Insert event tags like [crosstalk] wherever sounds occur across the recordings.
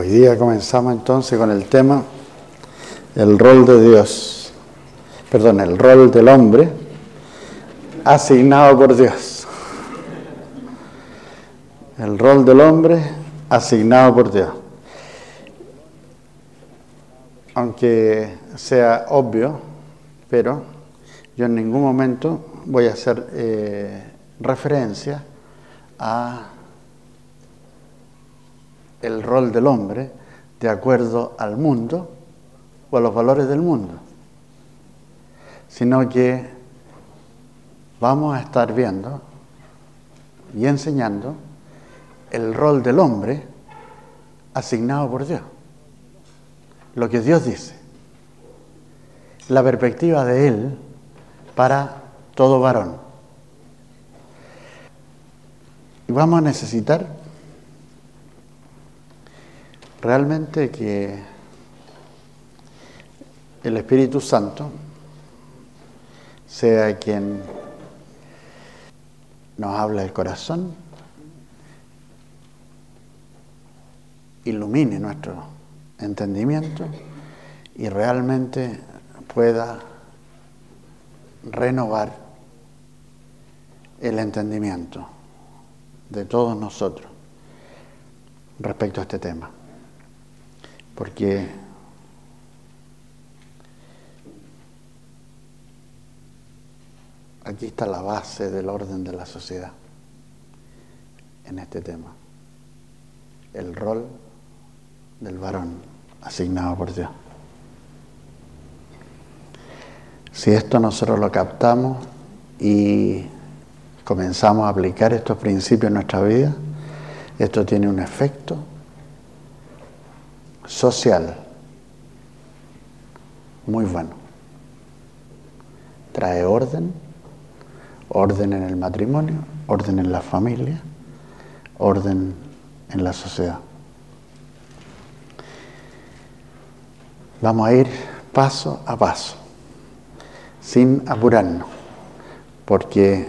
Hoy día comenzamos entonces con el tema el rol de Dios, perdón, el rol del hombre asignado por Dios. El rol del hombre asignado por Dios. Aunque sea obvio, pero yo en ningún momento voy a hacer eh, referencia a el rol del hombre de acuerdo al mundo o a los valores del mundo, sino que vamos a estar viendo y enseñando el rol del hombre asignado por Dios, lo que Dios dice, la perspectiva de Él para todo varón. Y vamos a necesitar realmente que el Espíritu Santo sea quien nos habla el corazón, ilumine nuestro entendimiento y realmente pueda renovar el entendimiento de todos nosotros respecto a este tema porque aquí está la base del orden de la sociedad en este tema, el rol del varón asignado por Dios. Si esto nosotros lo captamos y comenzamos a aplicar estos principios en nuestra vida, esto tiene un efecto social muy bueno. Trae orden, orden en el matrimonio, orden en la familia, orden en la sociedad. Vamos a ir paso a paso, sin apurarnos, porque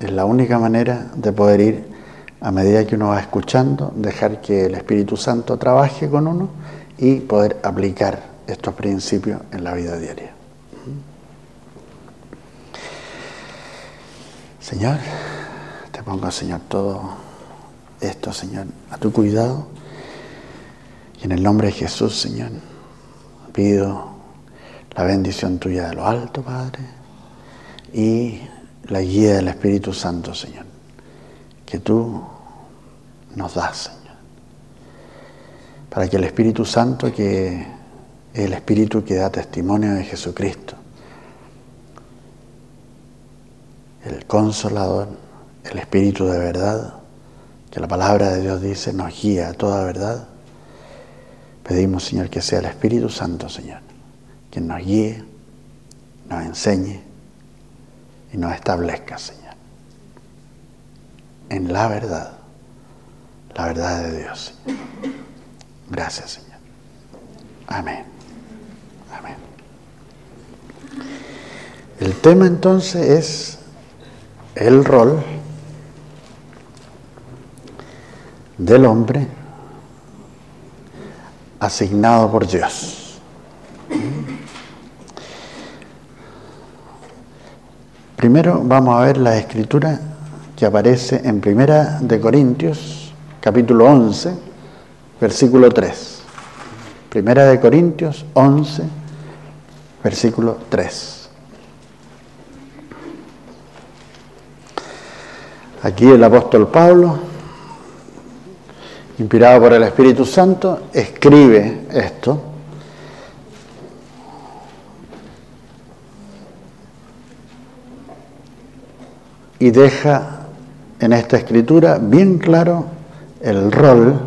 es la única manera de poder ir a medida que uno va escuchando, dejar que el Espíritu Santo trabaje con uno y poder aplicar estos principios en la vida diaria. Señor, te pongo, Señor, todo esto, Señor, a tu cuidado. Y en el nombre de Jesús, Señor, pido la bendición tuya de lo alto, Padre, y la guía del Espíritu Santo, Señor. Que tú nos da, Señor. Para que el Espíritu Santo, que es el Espíritu que da testimonio de Jesucristo, el consolador, el Espíritu de verdad, que la palabra de Dios dice nos guía a toda verdad, pedimos, Señor, que sea el Espíritu Santo, Señor, quien nos guíe, nos enseñe y nos establezca, Señor, en la verdad la verdad de Dios. Gracias, Señor. Amén. Amén. El tema entonces es el rol del hombre asignado por Dios. Primero vamos a ver la escritura que aparece en Primera de Corintios capítulo 11, versículo 3. Primera de Corintios 11, versículo 3. Aquí el apóstol Pablo, inspirado por el Espíritu Santo, escribe esto. Y deja en esta escritura bien claro el rol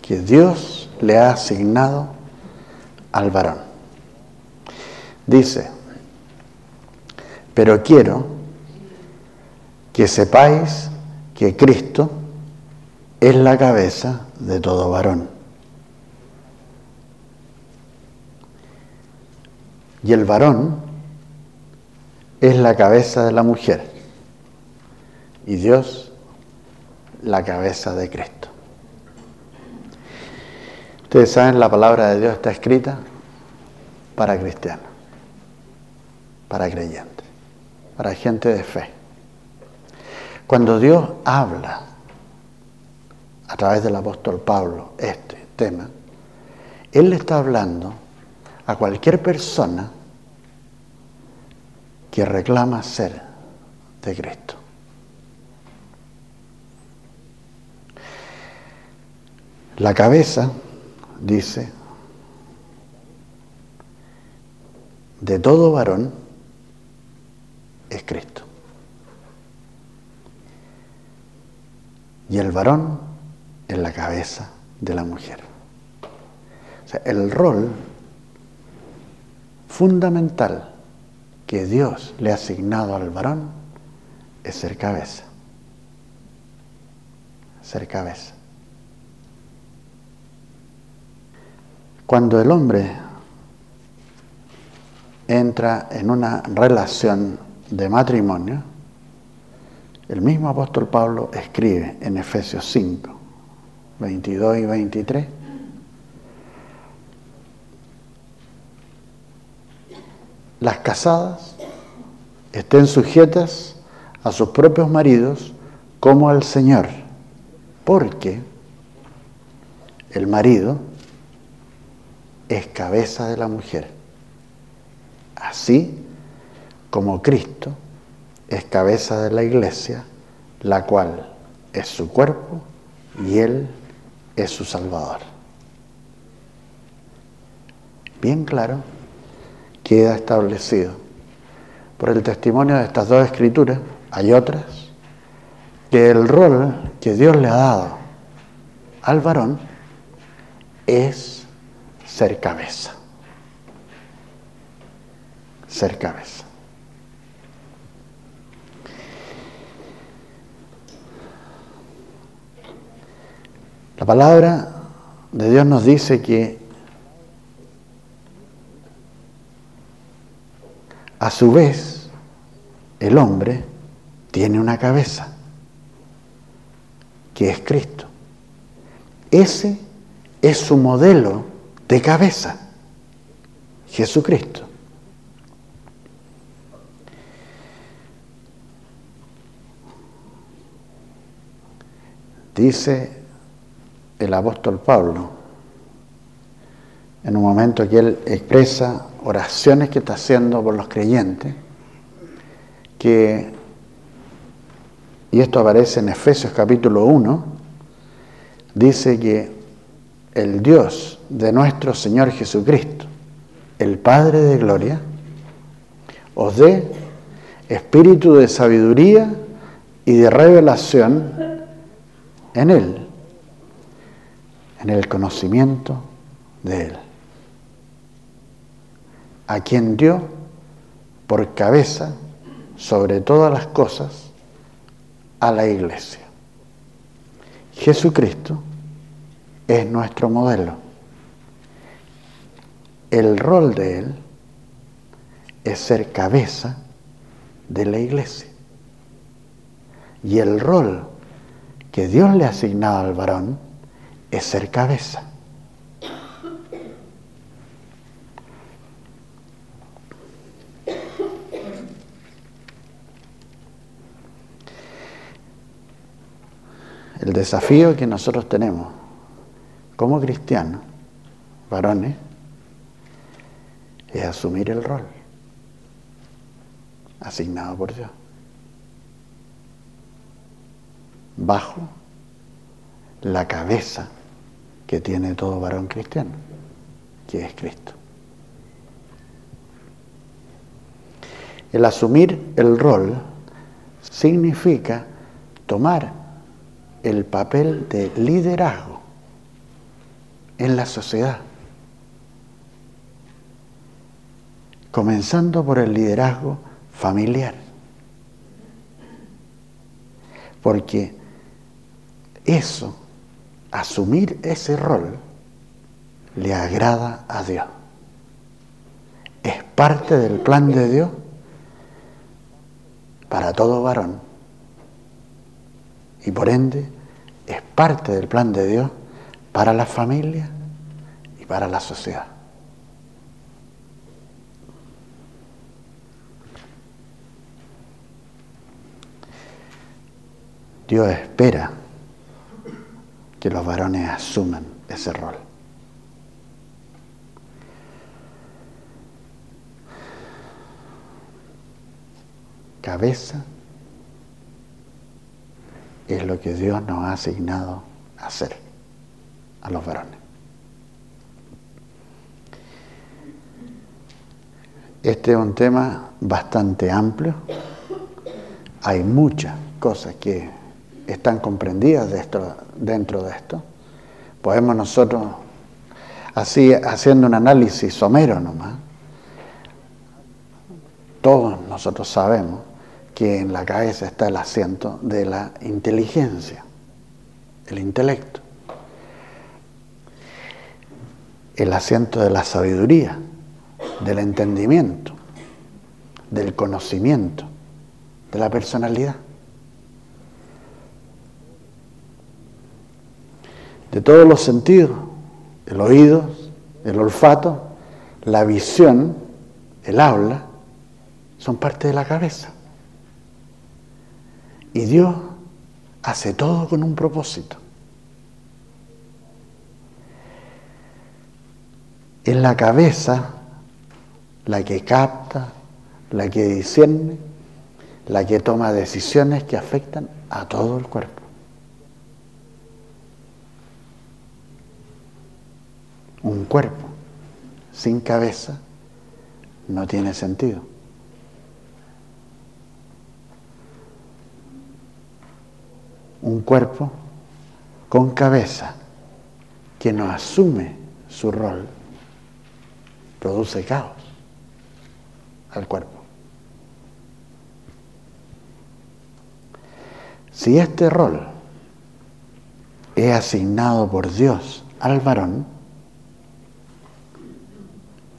que Dios le ha asignado al varón. Dice, pero quiero que sepáis que Cristo es la cabeza de todo varón. Y el varón es la cabeza de la mujer. Y Dios la cabeza de Cristo. Ustedes saben, la palabra de Dios está escrita para cristianos, para creyentes, para gente de fe. Cuando Dios habla a través del apóstol Pablo este tema, Él le está hablando a cualquier persona que reclama ser de Cristo. La cabeza, dice, de todo varón es Cristo. Y el varón es la cabeza de la mujer. O sea, el rol fundamental que Dios le ha asignado al varón es ser cabeza. Ser cabeza. Cuando el hombre entra en una relación de matrimonio, el mismo apóstol Pablo escribe en Efesios 5, 22 y 23, las casadas estén sujetas a sus propios maridos como al Señor, porque el marido es cabeza de la mujer, así como Cristo es cabeza de la iglesia, la cual es su cuerpo y Él es su Salvador. Bien claro, queda establecido por el testimonio de estas dos escrituras, hay otras, que el rol que Dios le ha dado al varón es ser cabeza. Ser cabeza. La palabra de Dios nos dice que a su vez el hombre tiene una cabeza, que es Cristo. Ese es su modelo de cabeza, Jesucristo. Dice el apóstol Pablo, en un momento que él expresa oraciones que está haciendo por los creyentes, que, y esto aparece en Efesios capítulo 1, dice que el Dios de nuestro Señor Jesucristo, el Padre de Gloria, os dé espíritu de sabiduría y de revelación en Él en el conocimiento de Él, a quien dio por cabeza sobre todas las cosas a la iglesia. Jesucristo es nuestro modelo. El rol de Él es ser cabeza de la iglesia. Y el rol que Dios le ha asignado al varón es ser cabeza. El desafío que nosotros tenemos como cristianos, varones, es asumir el rol asignado por Dios. Bajo la cabeza que tiene todo varón cristiano, que es Cristo. El asumir el rol significa tomar el papel de liderazgo en la sociedad, comenzando por el liderazgo familiar, porque eso asumir ese rol le agrada a Dios. Es parte del plan de Dios para todo varón. Y por ende es parte del plan de Dios para la familia, para la sociedad. Dios espera que los varones asuman ese rol. Cabeza es lo que Dios nos ha asignado a hacer a los varones. Este es un tema bastante amplio. Hay muchas cosas que están comprendidas dentro de esto. Podemos nosotros, así haciendo un análisis somero nomás, todos nosotros sabemos que en la cabeza está el asiento de la inteligencia, el intelecto, el asiento de la sabiduría, del entendimiento, del conocimiento, de la personalidad. De todos los sentidos, el oído, el olfato, la visión, el habla, son parte de la cabeza. Y Dios hace todo con un propósito. Es la cabeza la que capta, la que discierne, la que toma decisiones que afectan a todo el cuerpo. Un cuerpo sin cabeza no tiene sentido. Un cuerpo con cabeza que no asume su rol produce caos al cuerpo. Si este rol es asignado por Dios al varón,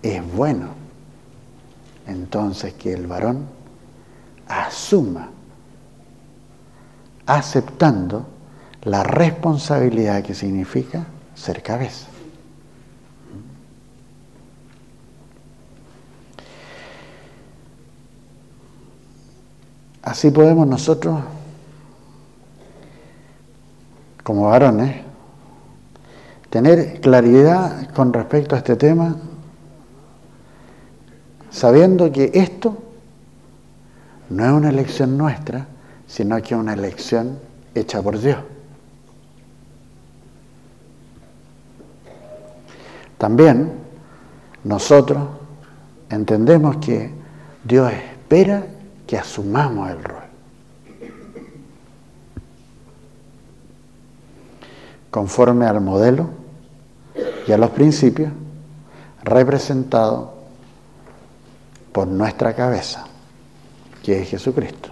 es bueno entonces que el varón asuma, aceptando la responsabilidad que significa ser cabeza. Así podemos nosotros, como varones, tener claridad con respecto a este tema, sabiendo que esto no es una elección nuestra, sino que es una elección hecha por Dios. También nosotros entendemos que Dios espera que asumamos el rol. Conforme al modelo y a los principios representados por nuestra cabeza, que es Jesucristo.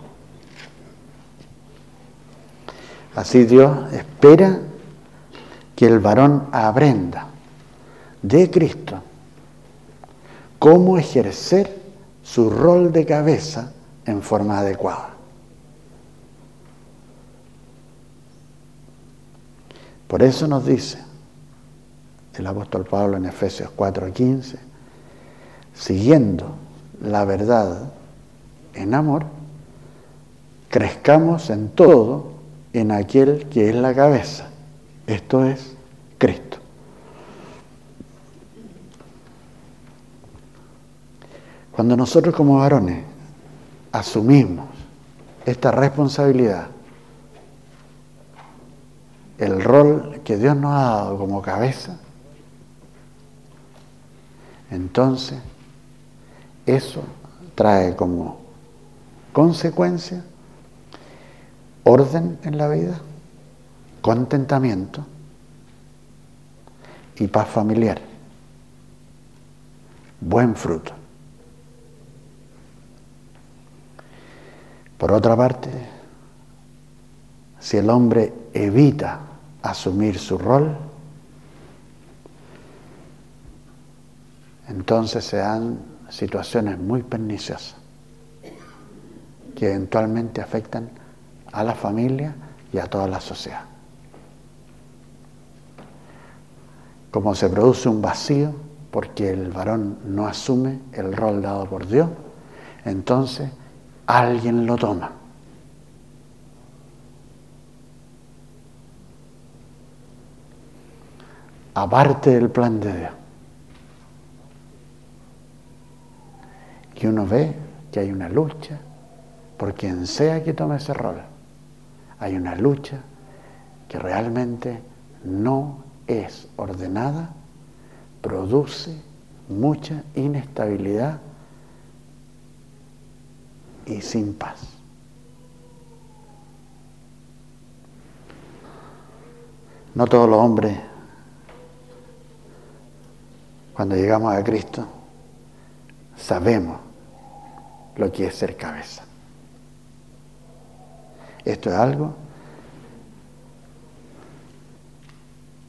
Así Dios espera que el varón aprenda de Cristo cómo ejercer su rol de cabeza en forma adecuada. Por eso nos dice el apóstol Pablo en Efesios 4:15, siguiendo la verdad en amor, crezcamos en todo en aquel que es la cabeza, esto es Cristo. Cuando nosotros como varones asumimos esta responsabilidad, el rol que Dios nos ha dado como cabeza, entonces eso trae como consecuencia orden en la vida, contentamiento y paz familiar, buen fruto. Por otra parte, si el hombre evita asumir su rol, entonces se dan situaciones muy perniciosas que eventualmente afectan a la familia y a toda la sociedad. como se produce un vacío porque el varón no asume el rol dado por Dios, entonces alguien lo toma. Aparte del plan de Dios. Y uno ve que hay una lucha por quien sea que tome ese rol. Hay una lucha que realmente no es ordenada, produce mucha inestabilidad y sin paz. No todos los hombres, cuando llegamos a Cristo, sabemos lo que es ser cabeza. Esto es algo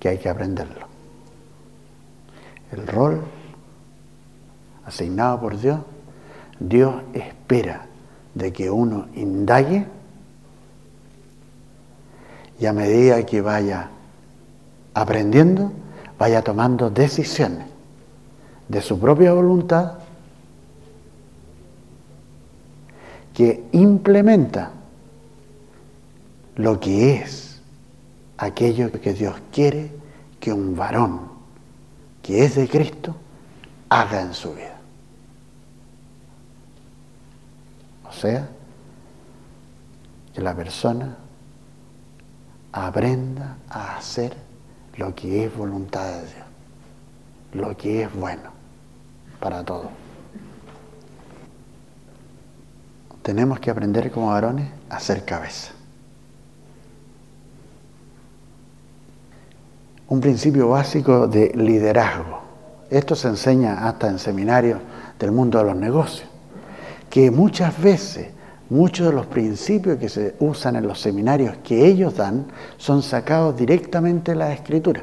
que hay que aprenderlo. El rol asignado por Dios, Dios espera de que uno indague y a medida que vaya aprendiendo, vaya tomando decisiones de su propia voluntad que implementa lo que es aquello que Dios quiere que un varón que es de Cristo haga en su vida. O sea, que la persona aprenda a hacer lo que es voluntad de Dios, lo que es bueno para todos. Tenemos que aprender como varones a ser cabeza. Un principio básico de liderazgo. Esto se enseña hasta en seminarios del mundo de los negocios que muchas veces muchos de los principios que se usan en los seminarios que ellos dan son sacados directamente de la escritura,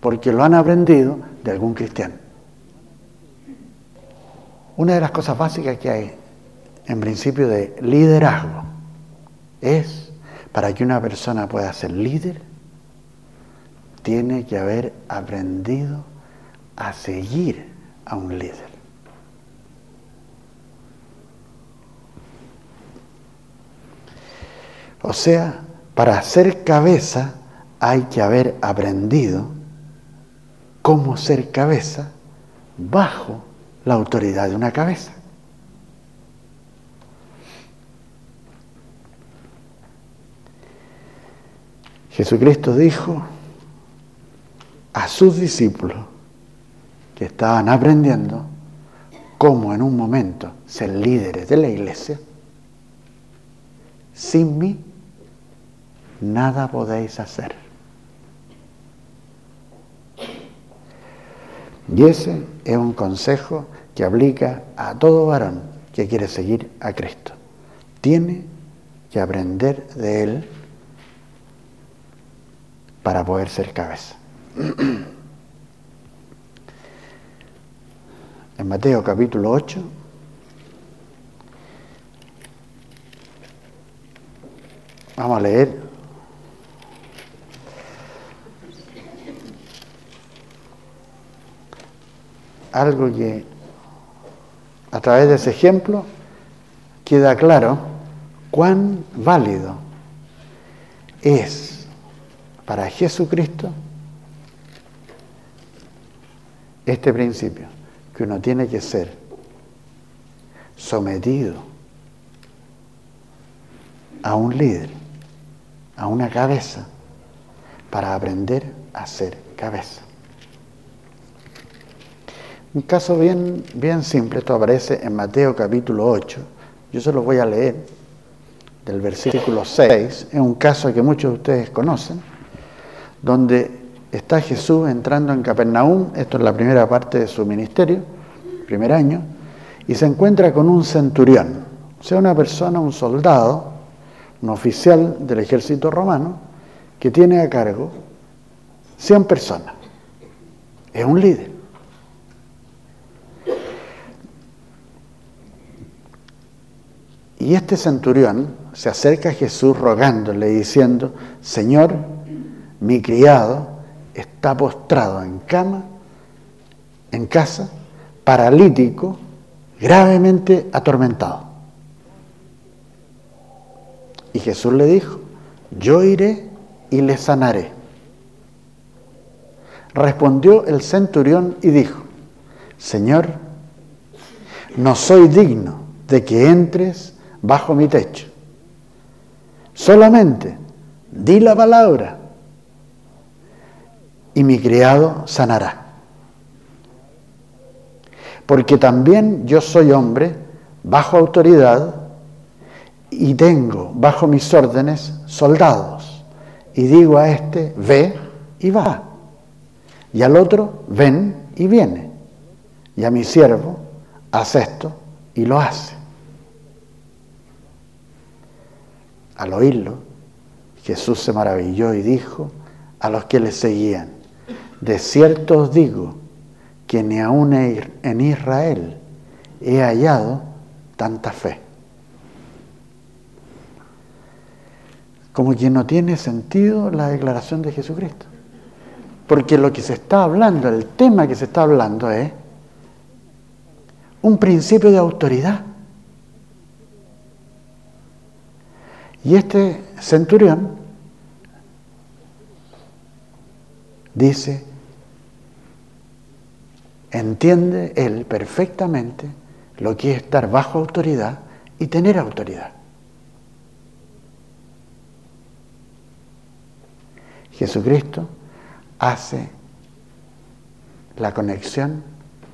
porque lo han aprendido de algún cristiano. Una de las cosas básicas que hay en principio de liderazgo es, para que una persona pueda ser líder, tiene que haber aprendido a seguir a un líder. O sea, para ser cabeza hay que haber aprendido cómo ser cabeza bajo la autoridad de una cabeza. Jesucristo dijo a sus discípulos que estaban aprendiendo cómo en un momento ser líderes de la iglesia, sin mí nada podéis hacer. Y ese es un consejo que aplica a todo varón que quiere seguir a Cristo. Tiene que aprender de Él para poder ser cabeza. [clears throat] En Mateo capítulo 8, vamos a leer algo que a través de ese ejemplo queda claro cuán válido es para Jesucristo este principio, que uno tiene que ser sometido a un líder, a una cabeza, para aprender a ser cabeza. Un caso bien, bien simple, esto aparece en Mateo capítulo 8. Yo se lo voy a leer del versículo 6. Es un caso que muchos de ustedes conocen, donde está Jesús entrando en Capernaum, esto es la primera parte de su ministerio, primer año, y se encuentra con un centurión, o sea, una persona, un soldado, un oficial del ejército romano, que tiene a cargo 100 personas. Es un líder. Y este centurión se acerca a Jesús rogándole, diciendo, Señor, mi criado está postrado en cama, en casa, paralítico, gravemente atormentado. Y Jesús le dijo, yo iré y le sanaré. Respondió el centurión y dijo, Señor, no soy digno de que entres bajo mi techo. Solamente di la palabra y mi criado sanará. Porque también yo soy hombre bajo autoridad y tengo bajo mis órdenes soldados. Y digo a este, ve y va. Y al otro, ven y viene. Y a mi siervo, haz esto y lo hace. Al oírlo, Jesús se maravilló y dijo a los que le seguían, de cierto os digo que ni aún en Israel he hallado tanta fe. Como que no tiene sentido la declaración de Jesucristo. Porque lo que se está hablando, el tema que se está hablando es un principio de autoridad. Y este centurión dice, entiende él perfectamente lo que es estar bajo autoridad y tener autoridad. Jesucristo hace la conexión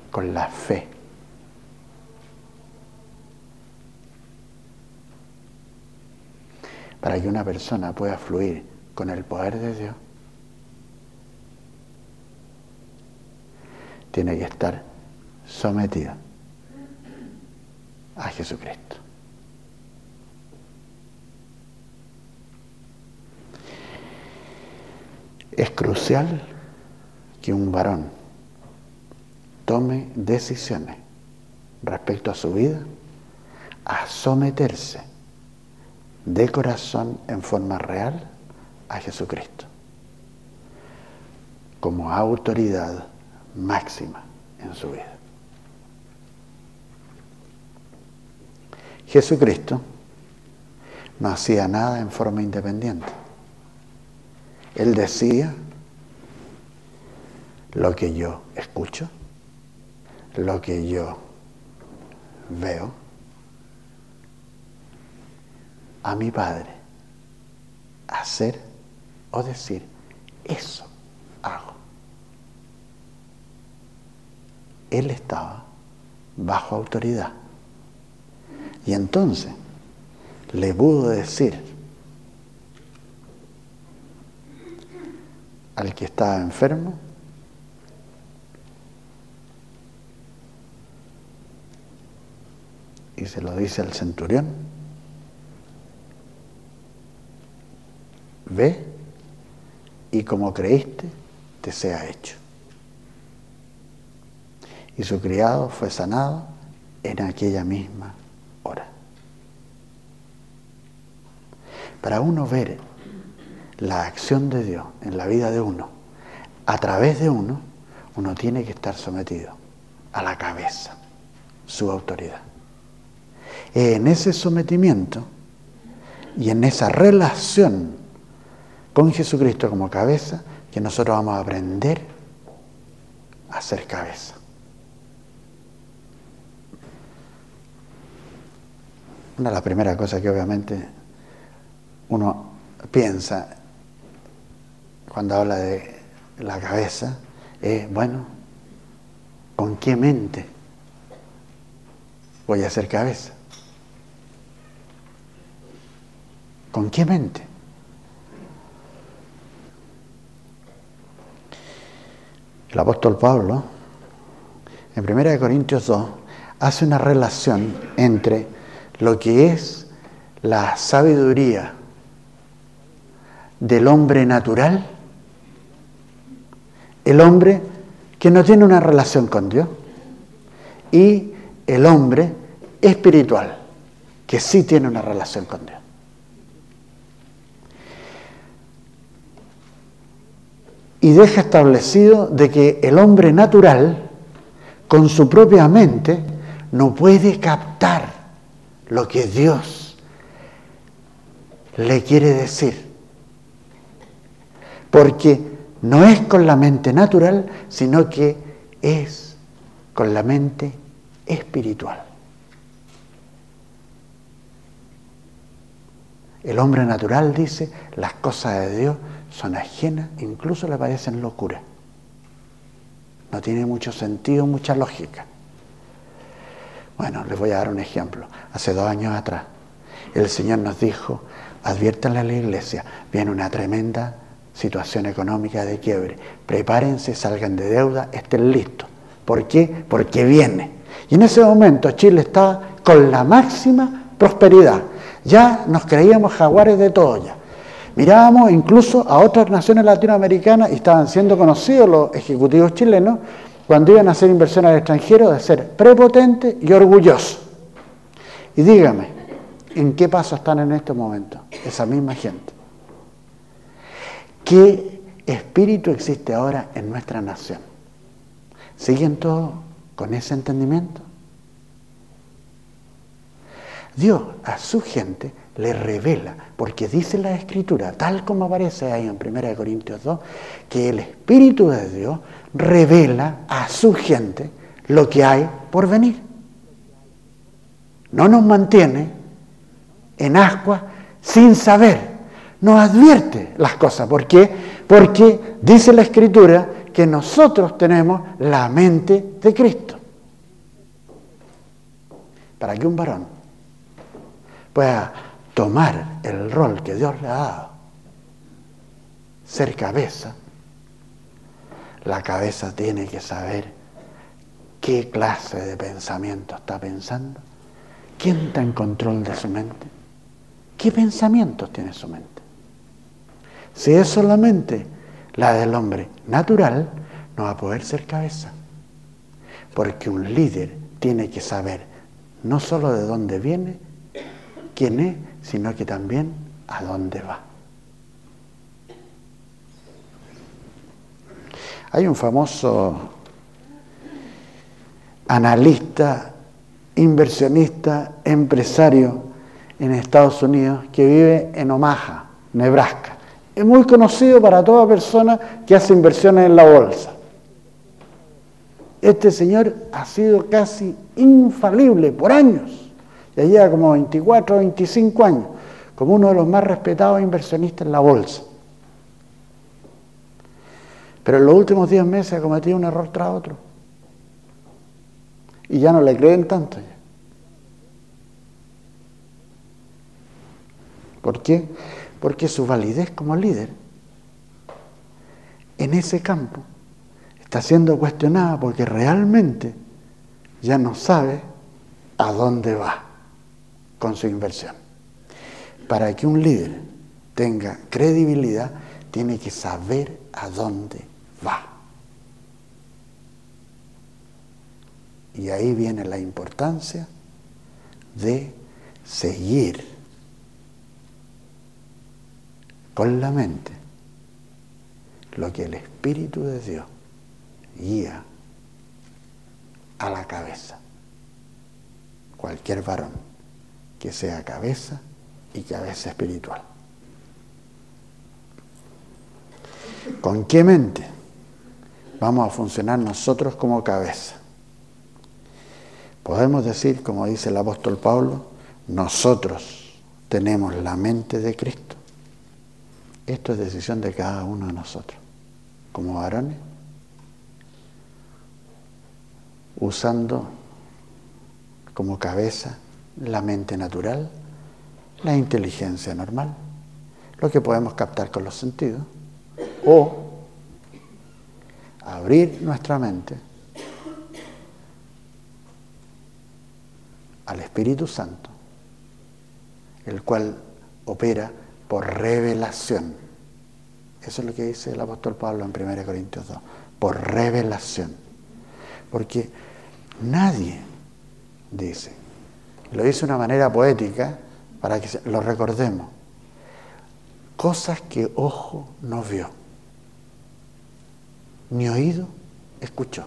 con la fe. Para que una persona pueda fluir con el poder de Dios, tiene que estar sometida a Jesucristo. Es crucial que un varón tome decisiones respecto a su vida a someterse de corazón en forma real a Jesucristo como autoridad máxima en su vida. Jesucristo no hacía nada en forma independiente. Él decía lo que yo escucho, lo que yo veo, a mi Padre hacer o decir, eso hago. él estaba bajo autoridad. Y entonces le pudo decir al que estaba enfermo, y se lo dice al centurión, ve y como creíste, te sea hecho y su criado fue sanado en aquella misma hora. Para uno ver la acción de Dios en la vida de uno, a través de uno, uno tiene que estar sometido a la cabeza, su autoridad. En ese sometimiento y en esa relación con Jesucristo como cabeza, que nosotros vamos a aprender a ser cabeza. Una de las primeras cosas que obviamente uno piensa cuando habla de la cabeza es, bueno, ¿con qué mente voy a hacer cabeza? ¿Con qué mente? Apóstol Pablo, en 1 Corintios 2, hace una relación entre lo que es la sabiduría del hombre natural, el hombre que no tiene una relación con Dios, y el hombre espiritual, que sí tiene una relación con Dios. Y deja establecido de que el hombre natural, con su propia mente, no puede captar lo que Dios le quiere decir. Porque no es con la mente natural, sino que es con la mente espiritual. El hombre natural dice, las cosas de Dios son ajenas, incluso le parecen locura. No tiene mucho sentido, mucha lógica. Bueno, les voy a dar un ejemplo. Hace dos años atrás, el Señor nos dijo, adviértanle a la iglesia, viene una tremenda situación económica de quiebre. Prepárense, salgan de deuda, estén listos. ¿Por qué? Porque viene. Y en ese momento Chile estaba con la máxima prosperidad. Ya nos creíamos jaguares de todo ya. Mirábamos incluso a otras naciones latinoamericanas y estaban siendo conocidos los ejecutivos chilenos cuando iban a hacer inversiones al extranjero de ser prepotentes y orgullosos. Y dígame, ¿en qué paso están en este momento esa misma gente? ¿Qué espíritu existe ahora en nuestra nación? ¿Siguen todos con ese entendimiento? Dios a su gente le revela, porque dice la Escritura, tal como aparece ahí en 1 Corintios 2, que el Espíritu de Dios revela a su gente lo que hay por venir. No nos mantiene en ascuas sin saber, nos advierte las cosas. ¿Por qué? Porque dice la Escritura que nosotros tenemos la mente de Cristo. Para que un varón pueda tomar el rol que Dios le ha dado, ser cabeza, la cabeza tiene que saber qué clase de pensamiento está pensando, quién está en control de su mente, qué pensamientos tiene su mente. Si es solamente la del hombre natural, no va a poder ser cabeza, porque un líder tiene que saber no solo de dónde viene, quién es, sino que también a dónde va. Hay un famoso analista, inversionista, empresario en Estados Unidos que vive en Omaha, Nebraska. Es muy conocido para toda persona que hace inversiones en la bolsa. Este señor ha sido casi infalible por años ya lleva como 24 o 25 años, como uno de los más respetados inversionistas en la bolsa. Pero en los últimos 10 meses ha cometido un error tras otro. Y ya no le creen tanto. ¿Por qué? Porque su validez como líder en ese campo está siendo cuestionada porque realmente ya no sabe a dónde va con su inversión. Para que un líder tenga credibilidad, tiene que saber a dónde va. Y ahí viene la importancia de seguir con la mente lo que el Espíritu de Dios guía a la cabeza. Cualquier varón que sea cabeza y cabeza espiritual. ¿Con qué mente vamos a funcionar nosotros como cabeza? Podemos decir, como dice el apóstol Pablo, nosotros tenemos la mente de Cristo. Esto es decisión de cada uno de nosotros, como varones, usando como cabeza la mente natural, la inteligencia normal, lo que podemos captar con los sentidos, o abrir nuestra mente al Espíritu Santo, el cual opera por revelación. Eso es lo que dice el apóstol Pablo en 1 Corintios 2, por revelación. Porque nadie dice, lo hice de una manera poética para que lo recordemos. Cosas que ojo no vio ni oído escuchó,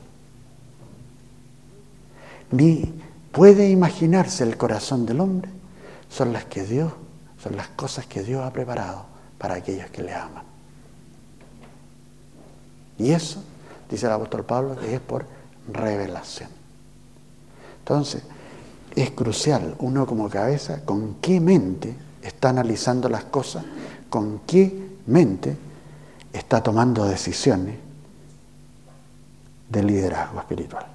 ni puede imaginarse el corazón del hombre, son las que Dios, son las cosas que Dios ha preparado para aquellos que le aman. Y eso, dice el apóstol Pablo, que es por revelación. Entonces, es crucial uno como cabeza con qué mente está analizando las cosas, con qué mente está tomando decisiones de liderazgo espiritual.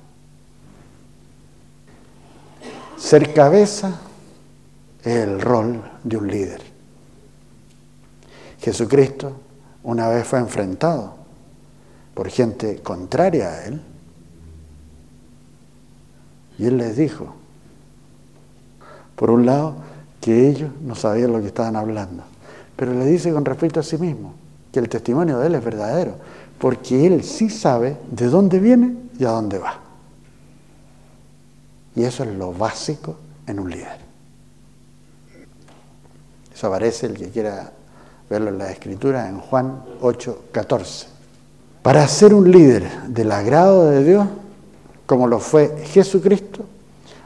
Ser cabeza es el rol de un líder. Jesucristo una vez fue enfrentado por gente contraria a él y él les dijo, por un lado, que ellos no sabían lo que estaban hablando, pero le dice con respecto a sí mismo que el testimonio de él es verdadero, porque él sí sabe de dónde viene y a dónde va. Y eso es lo básico en un líder. Eso aparece el que quiera verlo en la escritura en Juan 8, 14. Para ser un líder del agrado de Dios, como lo fue Jesucristo,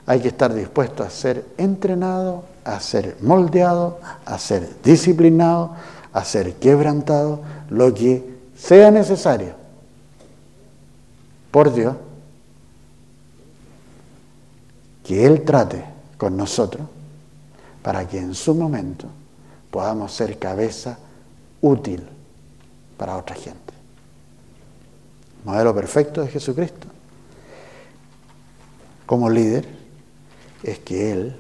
hay que estar dispuesto a ser entrenado, a ser moldeado, a ser disciplinado, a ser quebrantado, lo que sea necesario por Dios, que Él trate con nosotros para que en su momento podamos ser cabeza útil para otra gente. modelo perfecto de Jesucristo. Como líder es que Él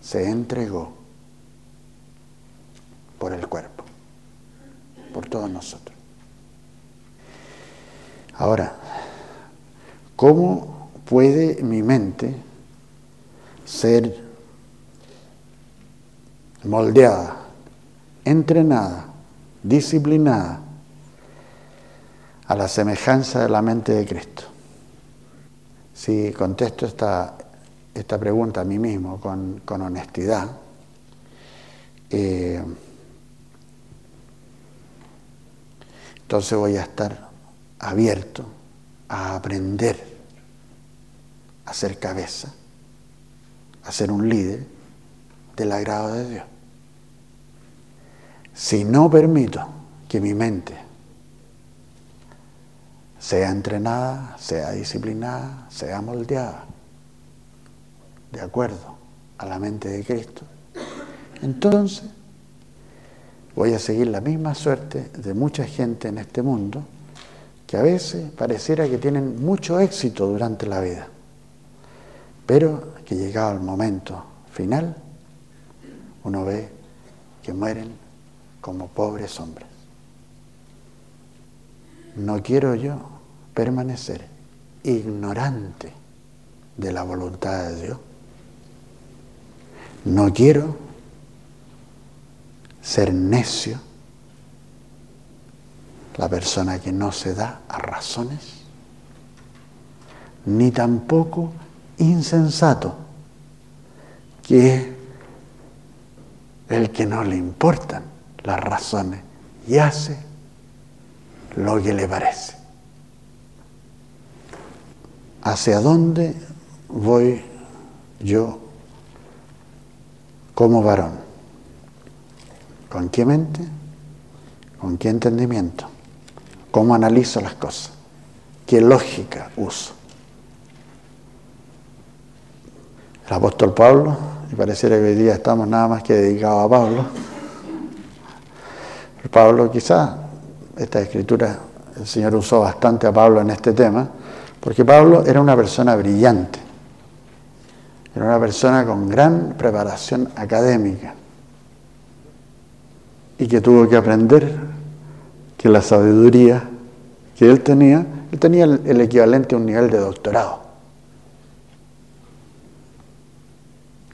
se entregó por el cuerpo, por todos nosotros. Ahora, ¿cómo puede mi mente ser moldeada, entrenada, disciplinada a la semejanza de la mente de Cristo. Si contesto esta, esta pregunta a mí mismo con, honestidad, eh, entonces voy a estar abierto a aprender a ser cabeza, a ser un líder del agrado de Dios. Si no permito que mi mente sea entrenada, sea disciplinada, sea moldeada, de acuerdo a la mente de Cristo, entonces voy a seguir la misma suerte de mucha gente en este mundo que a veces pareciera que tienen mucho éxito durante la vida, pero que llegado el momento final, uno ve que mueren como pobres hombres. No quiero yo permanecer ignorante de la voluntad de Dios. No quiero ser necio, la persona que no se da a razones, ni tampoco insensato, que el que no le importan las razones y hace lo que le parece. ¿Hacia dónde voy yo como varón? ¿Con qué mente? ¿Con qué entendimiento? ¿Cómo analizo las cosas? ¿Qué lógica uso? El apóstol Pablo y pareciera que hoy día estamos nada más que dedicados a Pablo. Pablo quizá, esta escritura, el Señor usó bastante a Pablo en este tema, porque Pablo era una persona brillante, era una persona con gran preparación académica y que tuvo que aprender que la sabiduría que él tenía, él tenía el equivalente a un nivel de doctorado.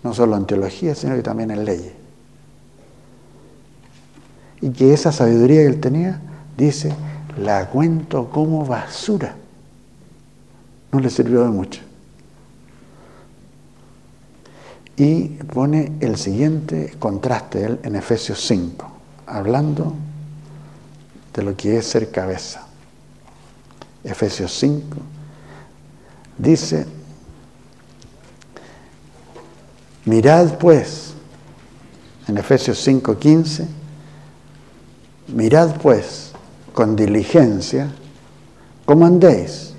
no solo en teología, sino que también en leyes. Y que esa sabiduría que él tenía, dice, la cuento como basura. No le sirvió de mucho. Y pone el siguiente contraste él en Efesios 5, hablando de lo que es ser cabeza. Efesios 5, dice, mirad pues, en Efesios 5, 15, mirad pues con diligencia cómo andéis,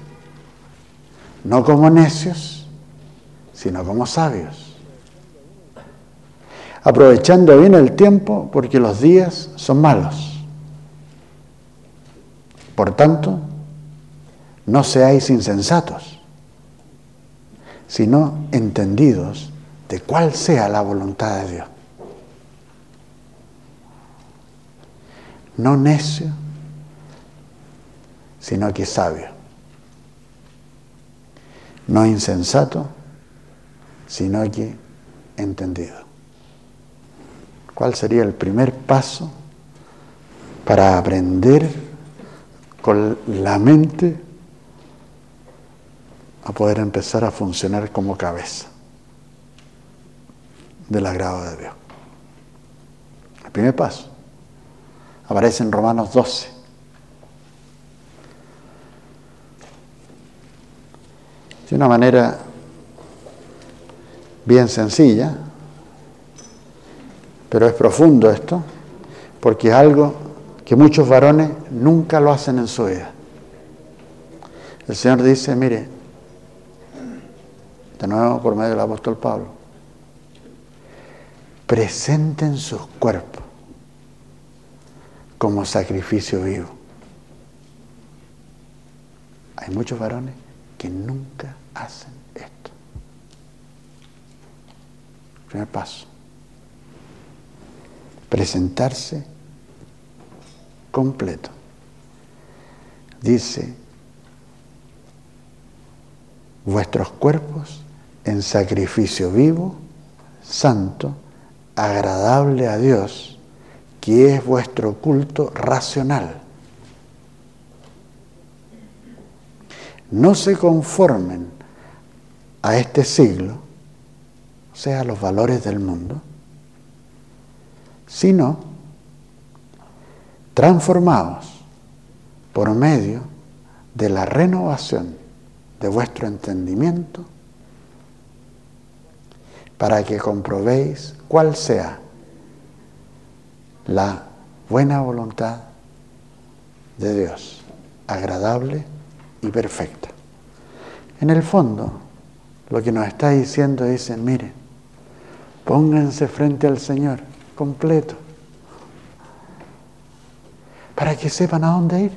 no como necios, sino como sabios, aprovechando bien el tiempo porque los días son malos. Por tanto, no seáis insensatos, sino entendidos de cuál sea la voluntad de Dios. No necio, sino que sabio. No insensato, sino que entendido. ¿Cuál sería el primer paso para aprender con la mente a poder empezar a funcionar como cabeza del agrado de Dios. El primer paso aparece en Romanos 12. De una manera bien sencilla, pero es profundo esto, porque es algo que muchos varones nunca lo hacen en su vida. El Señor dice, mire, de nuevo por medio del apóstol Pablo, presenten sus cuerpos como sacrificio vivo. Hay muchos varones que nunca hacen esto. Primer paso. Presentarse completo. Dice, vuestros cuerpos en sacrificio vivo, santo, agradable a Dios, que es vuestro culto racional. No se conformen a este siglo, o sea, a los valores del mundo, sino transformados por medio de la renovación de vuestro entendimiento para que comprobéis cuál sea la buena voluntad de Dios, agradable y perfecta. En el fondo, lo que nos está diciendo es, miren, pónganse frente al Señor completo para que sepan a dónde ir,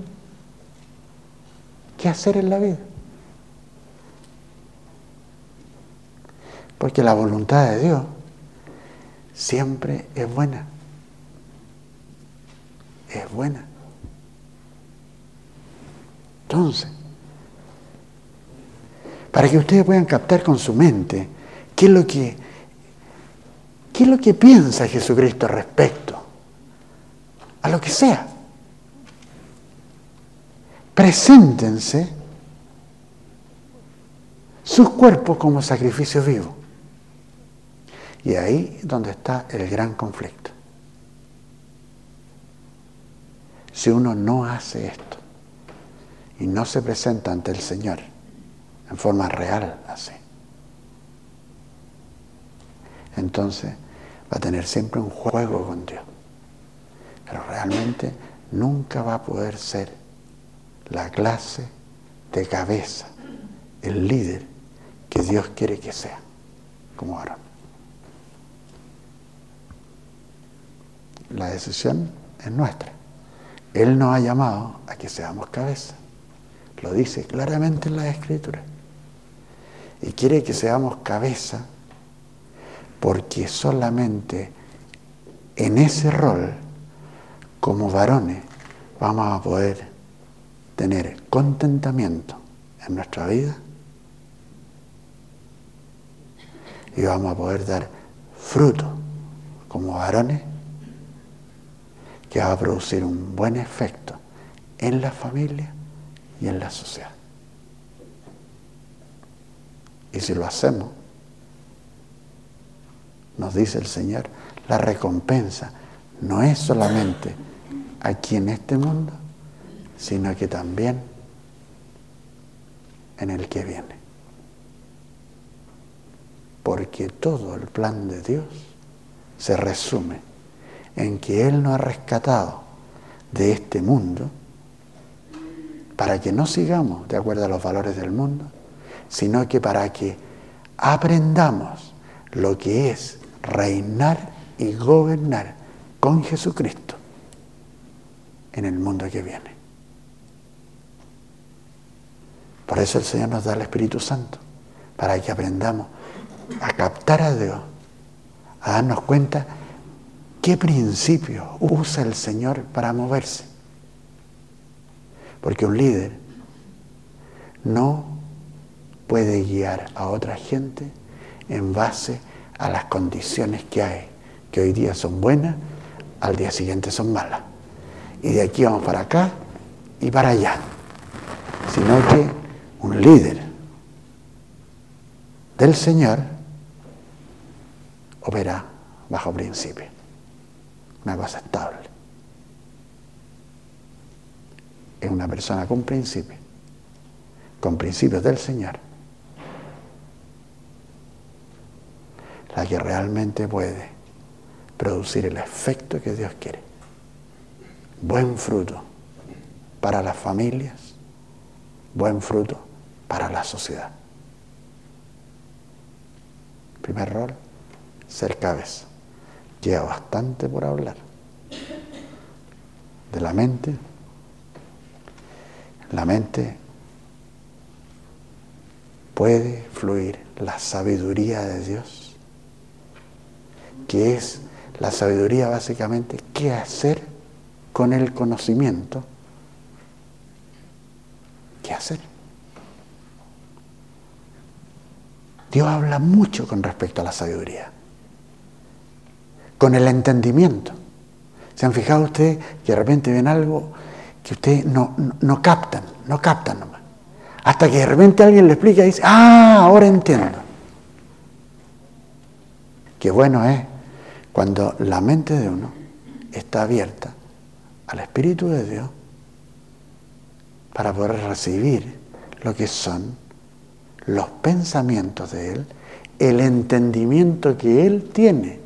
qué hacer en la vida. Porque la voluntad de Dios siempre es buena. Es buena. Entonces, para que ustedes puedan captar con su mente qué es lo que, qué es lo que piensa Jesucristo respecto a lo que sea preséntense sus cuerpos como sacrificio vivo. Y ahí donde está el gran conflicto. Si uno no hace esto y no se presenta ante el Señor en forma real, así, entonces va a tener siempre un juego con Dios. Pero realmente nunca va a poder ser la clase de cabeza, el líder que Dios quiere que sea, como Aarón. La decisión es nuestra. Él nos ha llamado a que seamos cabeza. Lo dice claramente en la Escritura. Y quiere que seamos cabeza porque solamente en ese rol, como varones, vamos a poder tener contentamiento en nuestra vida y vamos a poder dar fruto como varones que va a producir un buen efecto en la familia y en la sociedad. Y si lo hacemos, nos dice el Señor, la recompensa no es solamente aquí en este mundo, sino que también en el que viene. Porque todo el plan de Dios se resume en que Él nos ha rescatado de este mundo para que no sigamos de acuerdo a los valores del mundo, sino que para que aprendamos lo que es reinar y gobernar con Jesucristo en el mundo que viene. Por eso el Señor nos da el Espíritu Santo, para que aprendamos a captar a Dios, a darnos cuenta qué principio usa el Señor para moverse. Porque un líder no puede guiar a otra gente en base a las condiciones que hay, que hoy día son buenas, al día siguiente son malas. Y de aquí vamos para acá y para allá. Sino que un líder del Señor opera bajo principio. Una cosa estable. Es una persona con principios, con principios del Señor, la que realmente puede producir el efecto que Dios quiere. Buen fruto para las familias, buen fruto para la sociedad. Primer rol, ser cabeza. Lleva bastante por hablar. De la mente. La mente puede fluir la sabiduría de Dios, que es la sabiduría básicamente qué hacer con el conocimiento. ¿Qué hacer? Dios habla mucho con respecto a la sabiduría, con el entendimiento. ¿Se han fijado ustedes que de repente ven algo que ustedes no, no, captan, no captan nomás? Hasta que de repente alguien le explica y dice, ah, ahora entiendo. Qué bueno es cuando la mente de uno está abierta al Espíritu de Dios para poder recibir lo que son los pensamientos de Él, el entendimiento que Él tiene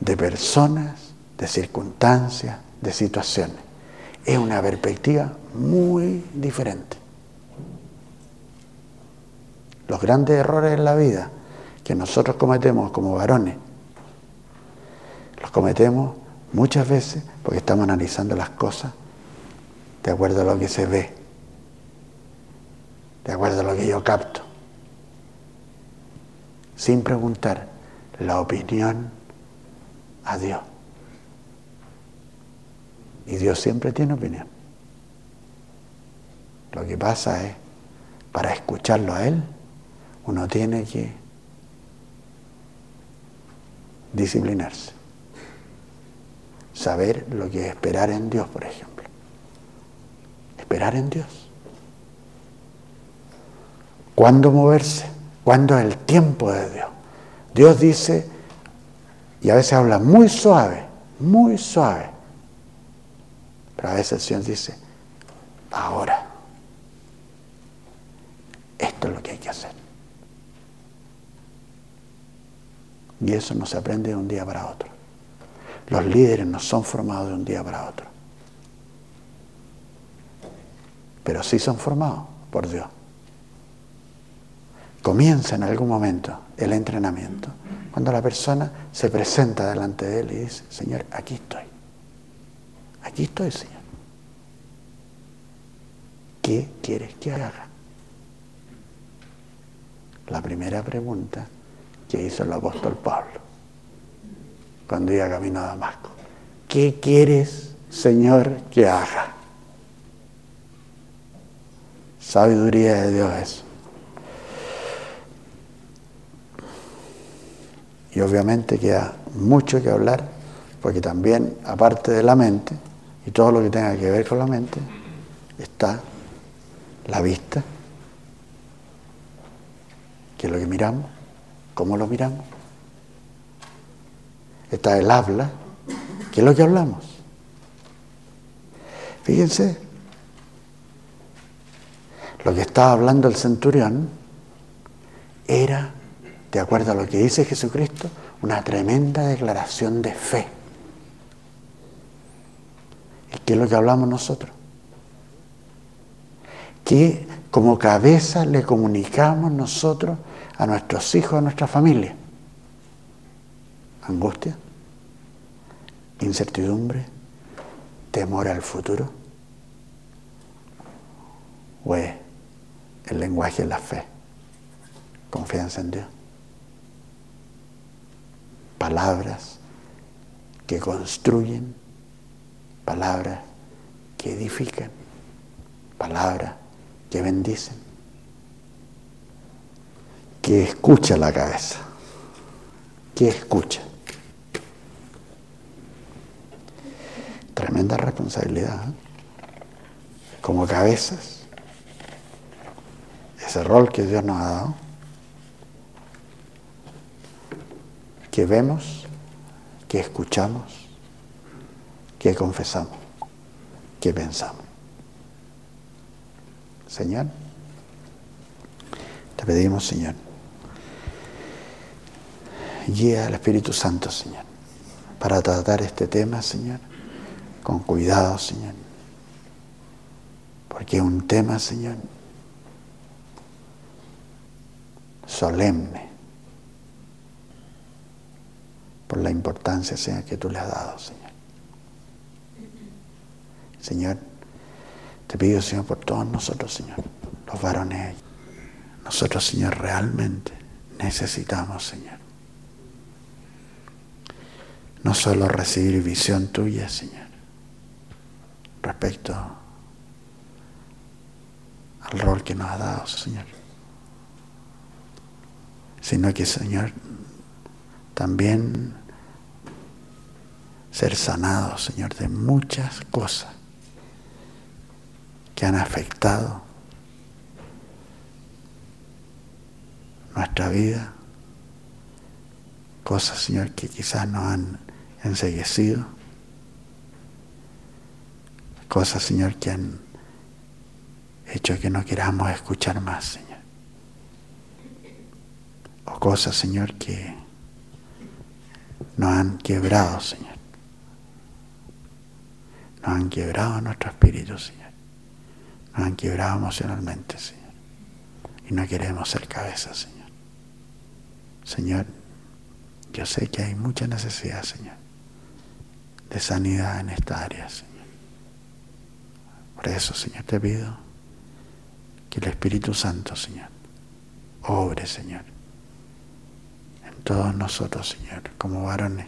de personas, de circunstancias, de situaciones. Es una perspectiva muy diferente. Los grandes errores en la vida que nosotros cometemos como varones, los cometemos muchas veces porque estamos analizando las cosas de acuerdo a lo que se ve, de acuerdo a lo que yo capto sin preguntar la opinión a Dios. Y Dios siempre tiene opinión. Lo que pasa es, para escucharlo a Él, uno tiene que disciplinarse. Saber lo que es esperar en Dios, por ejemplo. Esperar en Dios. ¿Cuándo moverse? ¿Cuándo es el tiempo de Dios? Dios dice, y a veces habla muy suave, muy suave, pero a veces el Señor dice, ahora, esto es lo que hay que hacer. Y eso no se aprende de un día para otro. Los líderes no son formados de un día para otro. Pero sí son formados por Dios comienza en algún momento el entrenamiento, cuando la persona se presenta delante de él y dice, Señor, aquí estoy. Aquí estoy, Señor. ¿Qué quieres que haga? La primera pregunta que hizo el apóstol Pablo cuando iba camino a Damasco. ¿Qué quieres, Señor, que haga? Sabiduría de Dios eso. Y obviamente queda mucho que hablar, porque también, aparte de la mente, y todo lo que tenga que ver con la mente, está la vista, que es lo que miramos, cómo lo miramos. Está el habla, que es lo que hablamos. Fíjense, lo que estaba hablando el centurión era, de acuerdo a lo que dice Jesucristo, una tremenda declaración de fe. ¿Y qué es lo que hablamos nosotros? Que como cabeza le comunicamos nosotros a nuestros hijos, a nuestra familia? Angustia, incertidumbre, temor al futuro. ¿O el lenguaje de la fe? Confianza en Dios. Palabras que construyen, palabras que edifican, palabras que bendicen, que escucha la cabeza, que escucha. Tremenda responsabilidad. ¿eh? Como cabezas, ese rol que Dios nos ha dado, que vemos, que escuchamos, que confesamos, que pensamos. Señor, te pedimos, Señor, guía al Espíritu Santo, Señor, para tratar este tema, Señor, con cuidado, Señor, porque es un tema, Señor, solemne, por la importancia, Señor, que tú le has dado, Señor. Señor, te pido, Señor, por todos nosotros, Señor, los varones. Nosotros, Señor, realmente necesitamos, Señor, no solo recibir visión tuya, Señor, respecto al rol que nos ha dado, Señor, sino que, Señor, también ser sanados, Señor, de muchas cosas que han afectado nuestra vida, cosas, Señor, que quizás nos han enseguecido, cosas, Señor, que han hecho que no queramos escuchar más, Señor. O cosas, Señor, que nos han quebrado, Señor. Nos han quebrado nuestro espíritu, Señor nos han quebrado emocionalmente, Señor. Y no queremos ser cabeza, Señor. Señor, yo sé que hay mucha necesidad, Señor, de sanidad en esta área, Señor. Por eso, Señor, te pido que el Espíritu Santo, Señor, obre, Señor, en todos nosotros, Señor, como varones,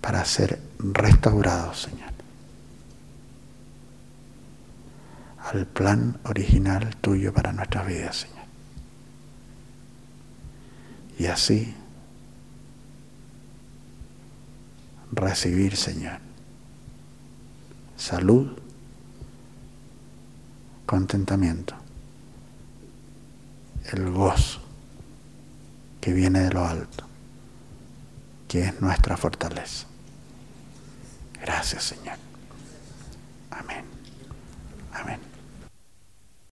para ser restaurados, Señor al plan original tuyo para nuestras vidas, Señor. Y así recibir, Señor, salud, contentamiento, el gozo que viene de lo alto, que es nuestra fortaleza. Gracias, Señor. Amén.